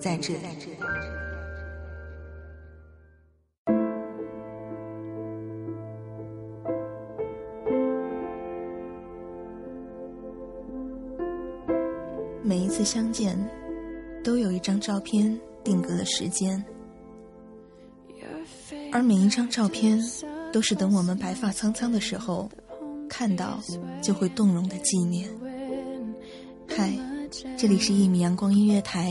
在这里每一次相见，都有一张照片定格了时间，而每一张照片，都是等我们白发苍苍的时候，看到就会动容的纪念。嗨，这里是《一米阳光音乐台》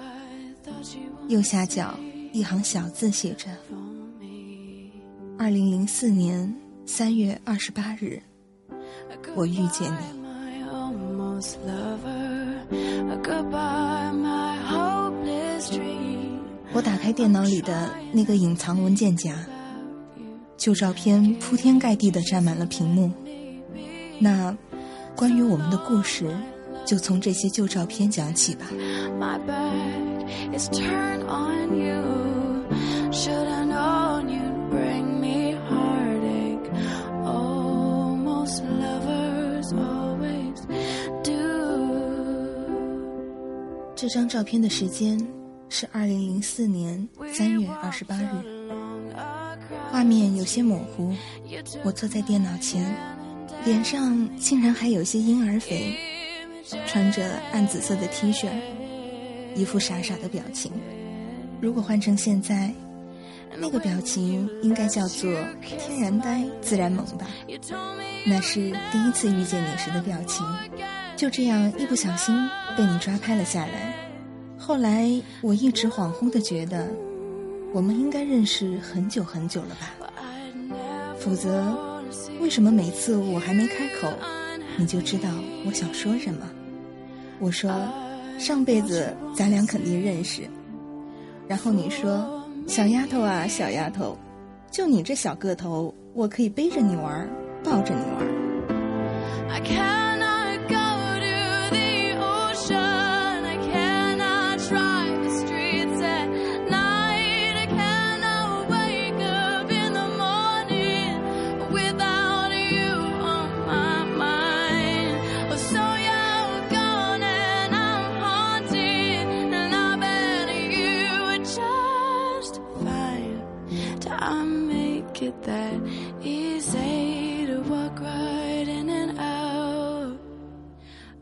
右下角一行小字写着：“二零零四年三月二十八日，我遇见你。”我打开电脑里的那个隐藏文件夹，旧照片铺天盖地的占满了屏幕。那关于我们的故事，就从这些旧照片讲起吧。这张照片的时间是二零零四年三月二十八日，画面有些模糊。我坐在电脑前，脸上竟然还有些婴儿肥，穿着暗紫色的 T 恤，一副傻傻的表情。如果换成现在，那个表情应该叫做天然呆、自然萌吧？那是第一次遇见你时的表情。就这样一不小心被你抓拍了下来。后来我一直恍惚的觉得，我们应该认识很久很久了吧？否则，为什么每次我还没开口，你就知道我想说什么？我说，上辈子咱俩肯定认识。然后你说，小丫头啊，小丫头，就你这小个头，我可以背着你玩，抱着你玩。it that easy to walk right in and out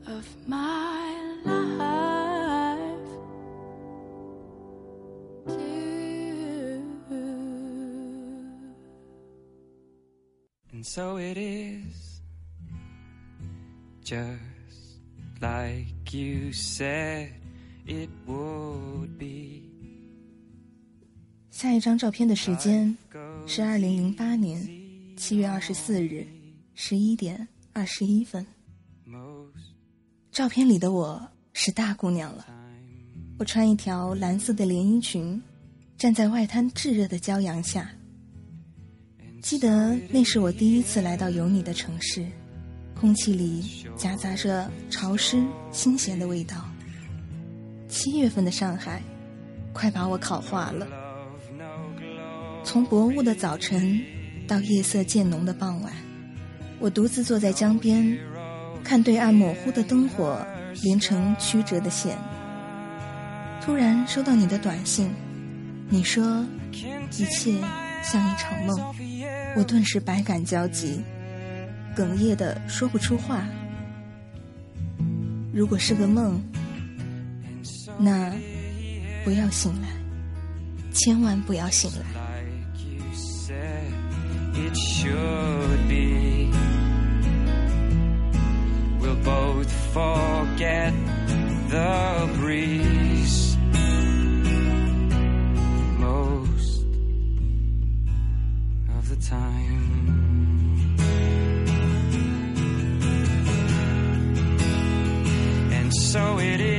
of my life. Too. And so it is, just like you said it would be. 下一张照片的时间是二零零八年七月二十四日十一点二十一分。照片里的我是大姑娘了，我穿一条蓝色的连衣裙，站在外滩炙热的骄阳下。记得那是我第一次来到有你的城市，空气里夹杂着潮湿、新鲜的味道。七月份的上海，快把我烤化了。从薄雾的早晨到夜色渐浓的傍晚，我独自坐在江边，看对岸模糊的灯火连成曲折的线。突然收到你的短信，你说一切像一场梦，我顿时百感交集，哽咽的说不出话。如果是个梦，那不要醒来，千万不要醒来。It should be. We'll both forget the breeze most of the time. And so it is.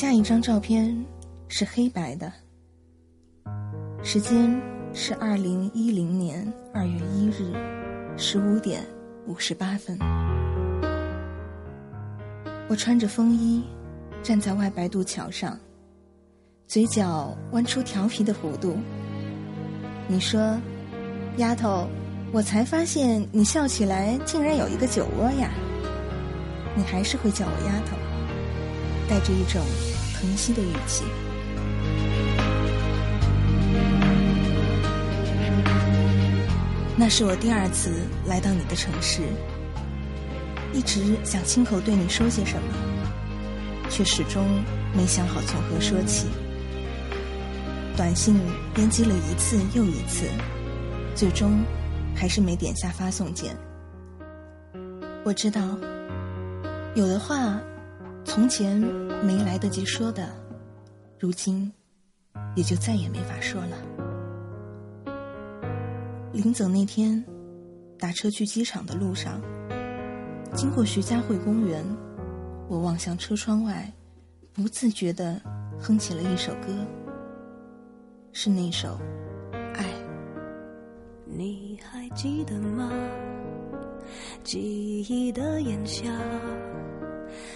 下一张照片是黑白的，时间是二零一零年二月一日十五点五十八分。我穿着风衣站在外白渡桥上，嘴角弯出调皮的弧度。你说：“丫头，我才发现你笑起来竟然有一个酒窝呀！”你还是会叫我丫头，带着一种。疼惜的语气。那是我第二次来到你的城市，一直想亲口对你说些什么，却始终没想好从何说起。短信编辑了一次又一次，最终还是没点下发送键。我知道，有的话。从前没来得及说的，如今也就再也没法说了。临走那天，打车去机场的路上，经过徐家汇公园，我望向车窗外，不自觉的哼起了一首歌，是那首《爱》。你还记得吗？记忆的炎夏。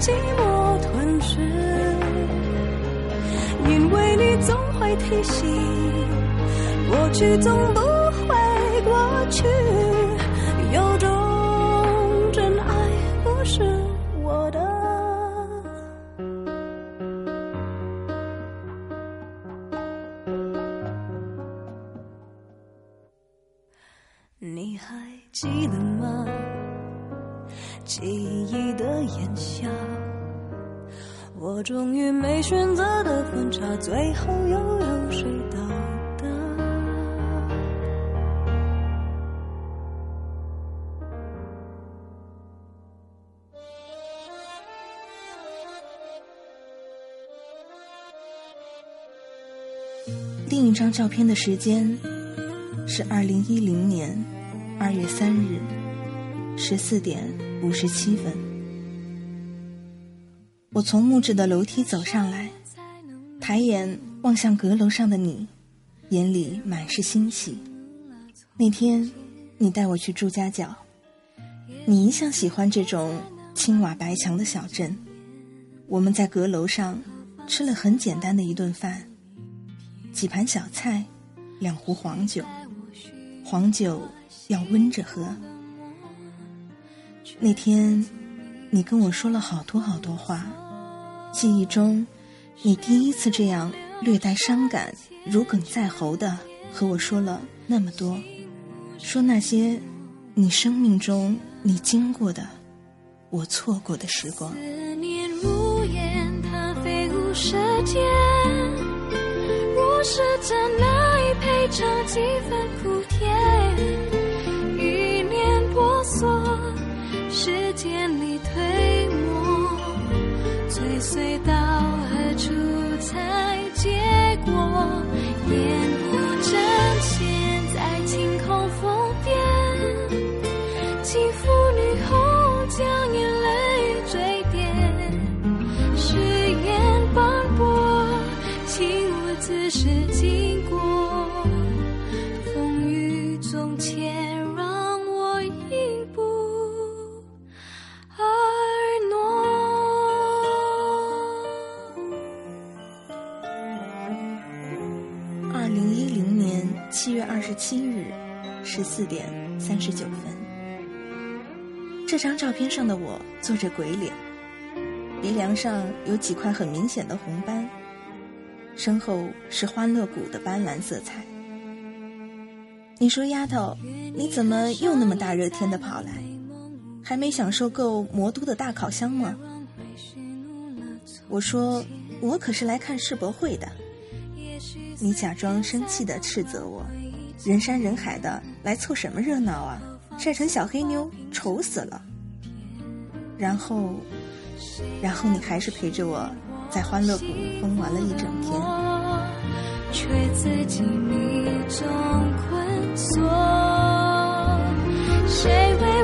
寂寞吞噬，因为你总会提醒，过去总不会过去，这张照片的时间是二零一零年二月三日。十四点五十七分。我从木质的楼梯走上来，抬眼望向阁楼上的你，眼里满是欣喜。那天，你带我去朱家角，你一向喜欢这种青瓦白墙的小镇。我们在阁楼上吃了很简单的一顿饭，几盘小菜，两壶黄酒，黄酒要温着喝。那天，你跟我说了好多好多话。记忆中，你第一次这样略带伤感、如鲠在喉的和我说了那么多，说那些你生命中你经过的、我错过的时光。思念如烟，它飞舞舌尖。若是真爱配尝几分苦甜，一念婆娑，时间里推磨。追随到何处才结果？二十七日十四点三十九分，这张照片上的我做着鬼脸，鼻梁上有几块很明显的红斑，身后是欢乐谷的斑斓色彩。你说：“丫头，你怎么又那么大热天的跑来？还没享受够魔都的大烤箱吗？”我说：“我可是来看世博会的。”你假装生气的斥责我。人山人海的来凑什么热闹啊？晒成小黑妞，丑死了。然后，然后你还是陪着我在欢乐谷疯玩了一整天。却自己迷中困锁，谁为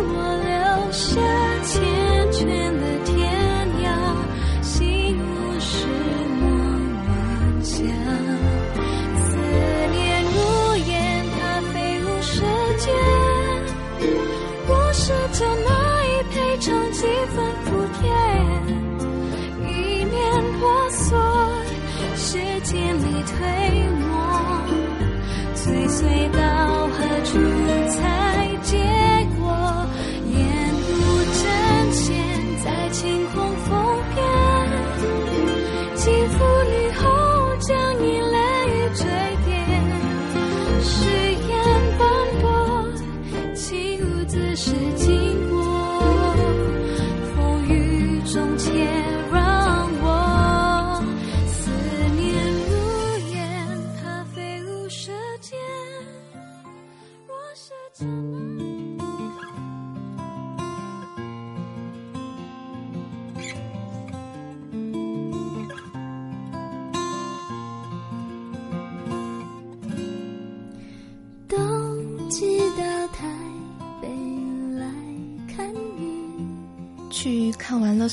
风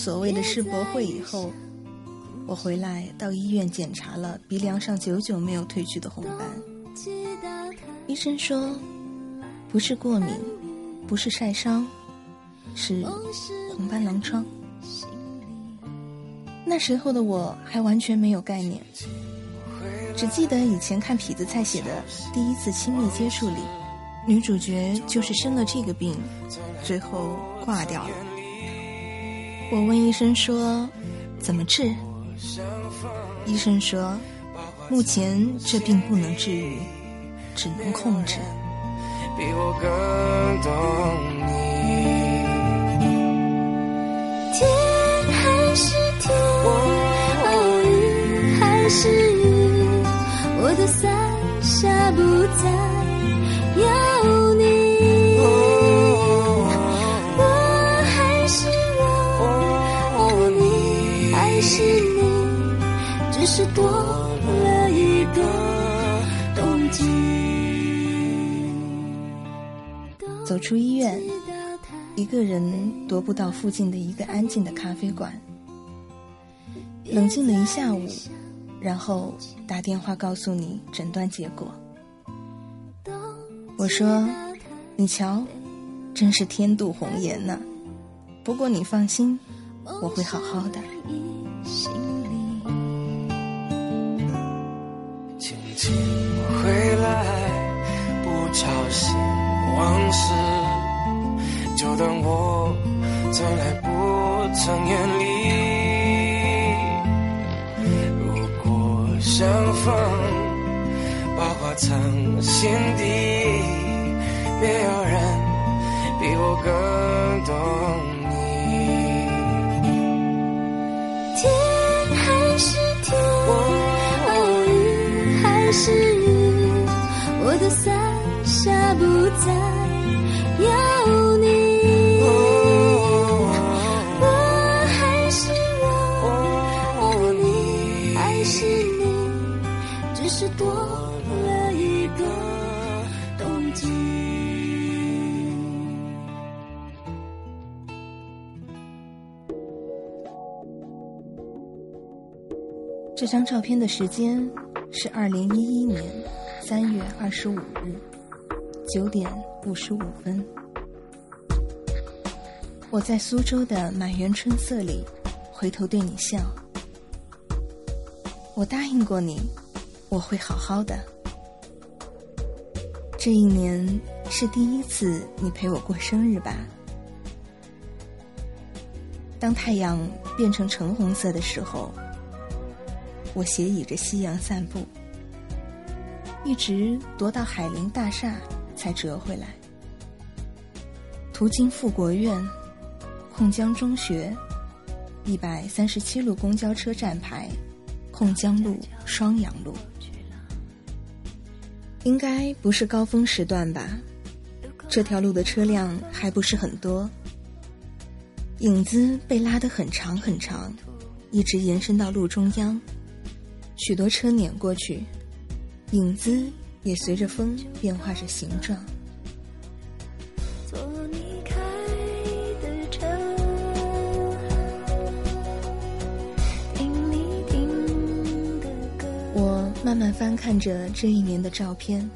所谓的世博会以后，我回来到医院检查了鼻梁上久久没有褪去的红斑。医生说，不是过敏，不是晒伤，是红斑狼疮。那时候的我还完全没有概念，只记得以前看痞子蔡写的《第一次亲密接触》里，女主角就是生了这个病，最后挂掉了。我问医生说：“怎么治？”医生说：“目前这病不能治愈，只能控制。”比我更懂你。天还是天，雨还是雨，我的伞下不再走出医院，一个人踱步到附近的一个安静的咖啡馆，冷静了一下午，然后打电话告诉你诊断结果。我说：“你瞧，真是天妒红颜呐！不过你放心，我会好好的。”不曾远离。如果相逢，把话藏心底。没有人比我更懂你。天还是天，雨还是雨，我的伞下不再是多了一个冬季。这张照片的时间是二零一一年三月二十五日九点五十五分。我在苏州的满园春色里回头对你笑。我答应过你，我会好好的。这一年是第一次你陪我过生日吧？当太阳变成橙红色的时候。我斜倚着夕阳散步，一直踱到海陵大厦才折回来。途经富国院、控江中学、一百三十七路公交车站牌、控江路、双阳路，应该不是高峰时段吧？这条路的车辆还不是很多，影子被拉得很长很长，一直延伸到路中央。许多车碾过去，影子也随着风变化着形状。看着这一年的照片，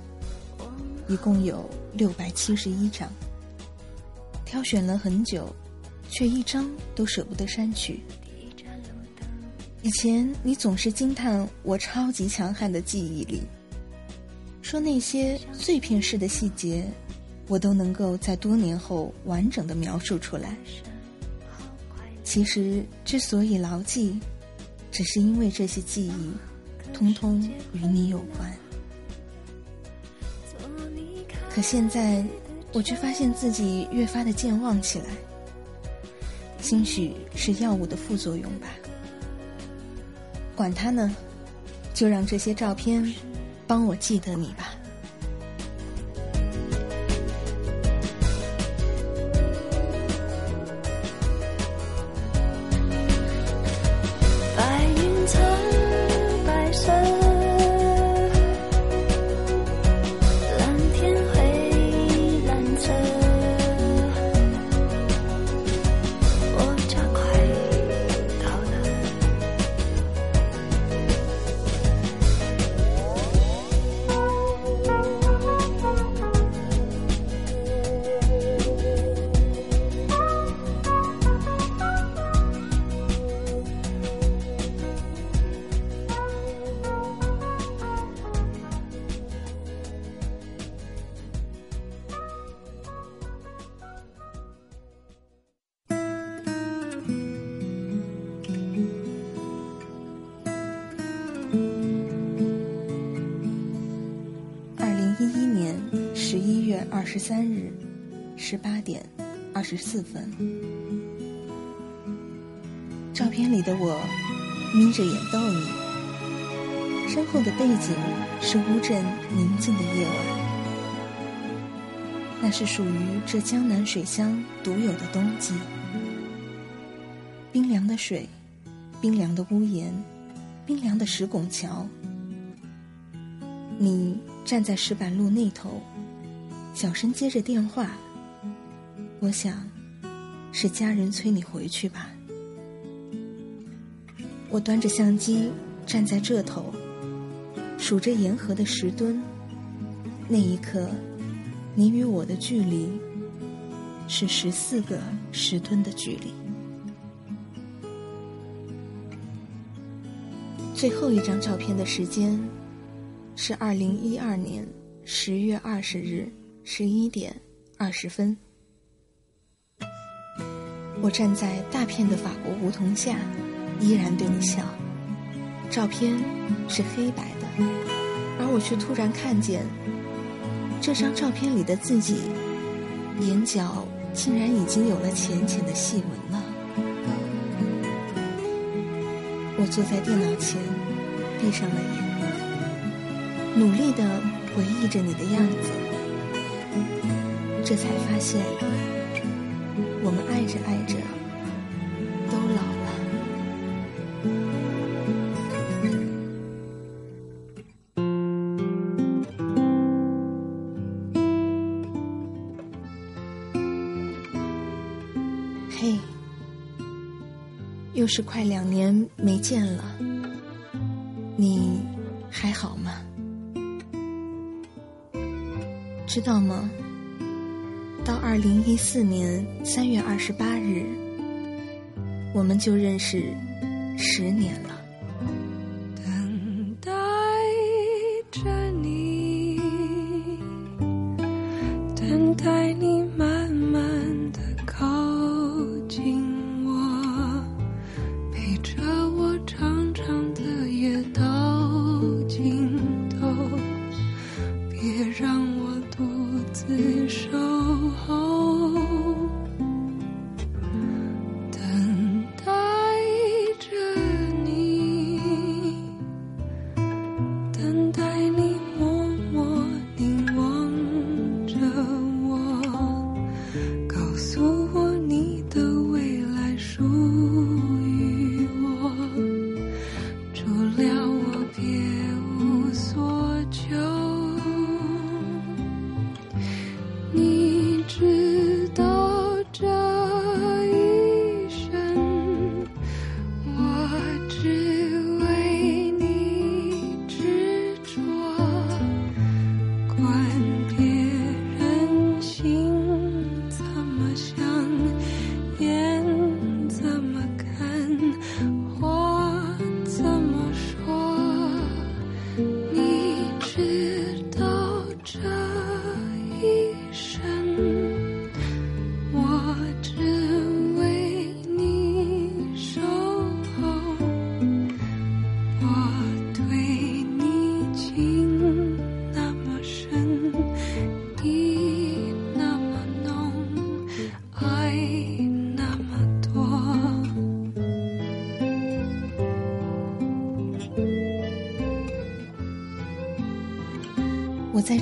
一共有六百七十一张，挑选了很久，却一张都舍不得删去。以前你总是惊叹我超级强悍的记忆力，说那些碎片式的细节，我都能够在多年后完整的描述出来。其实之所以牢记，只是因为这些记忆，通通与你有关。可现在，我却发现自己越发的健忘起来，兴许是药物的副作用吧。管他呢，就让这些照片帮我记得你吧。十三日，十八点二十四分。照片里的我眯着眼逗你，身后的背景是乌镇宁静的夜晚。那是属于这江南水乡独有的冬季。冰凉的水，冰凉的屋檐，冰凉的石拱桥。你站在石板路那头。小声接着电话，我想是家人催你回去吧。我端着相机站在这头，数着沿河的石墩。那一刻，你与我的距离是十四个石墩的距离。最后一张照片的时间是二零一二年十月二十日十一点二十分。我站在大片的法国梧桐下，依然对你笑。照片是黑白的，而我却突然看见。这张照片里的自己，眼角竟然已经有了浅浅的细纹了。我坐在电脑前，闭上了眼，努力的回忆着你的样子，这才发现，我们爱着爱着。都老了。嘿又是快两年没见了，你还好吗？知道吗？二零一四年三月二十八日，我们就认识十年了。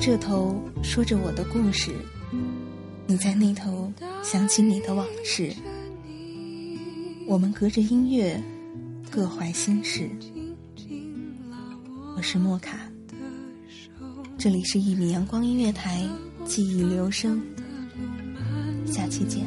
这头说着我的故事，你在那头想起你的往事。我们隔着音乐，各怀心事。我是莫卡，这里是一米阳光音乐台，记忆留声。下期见。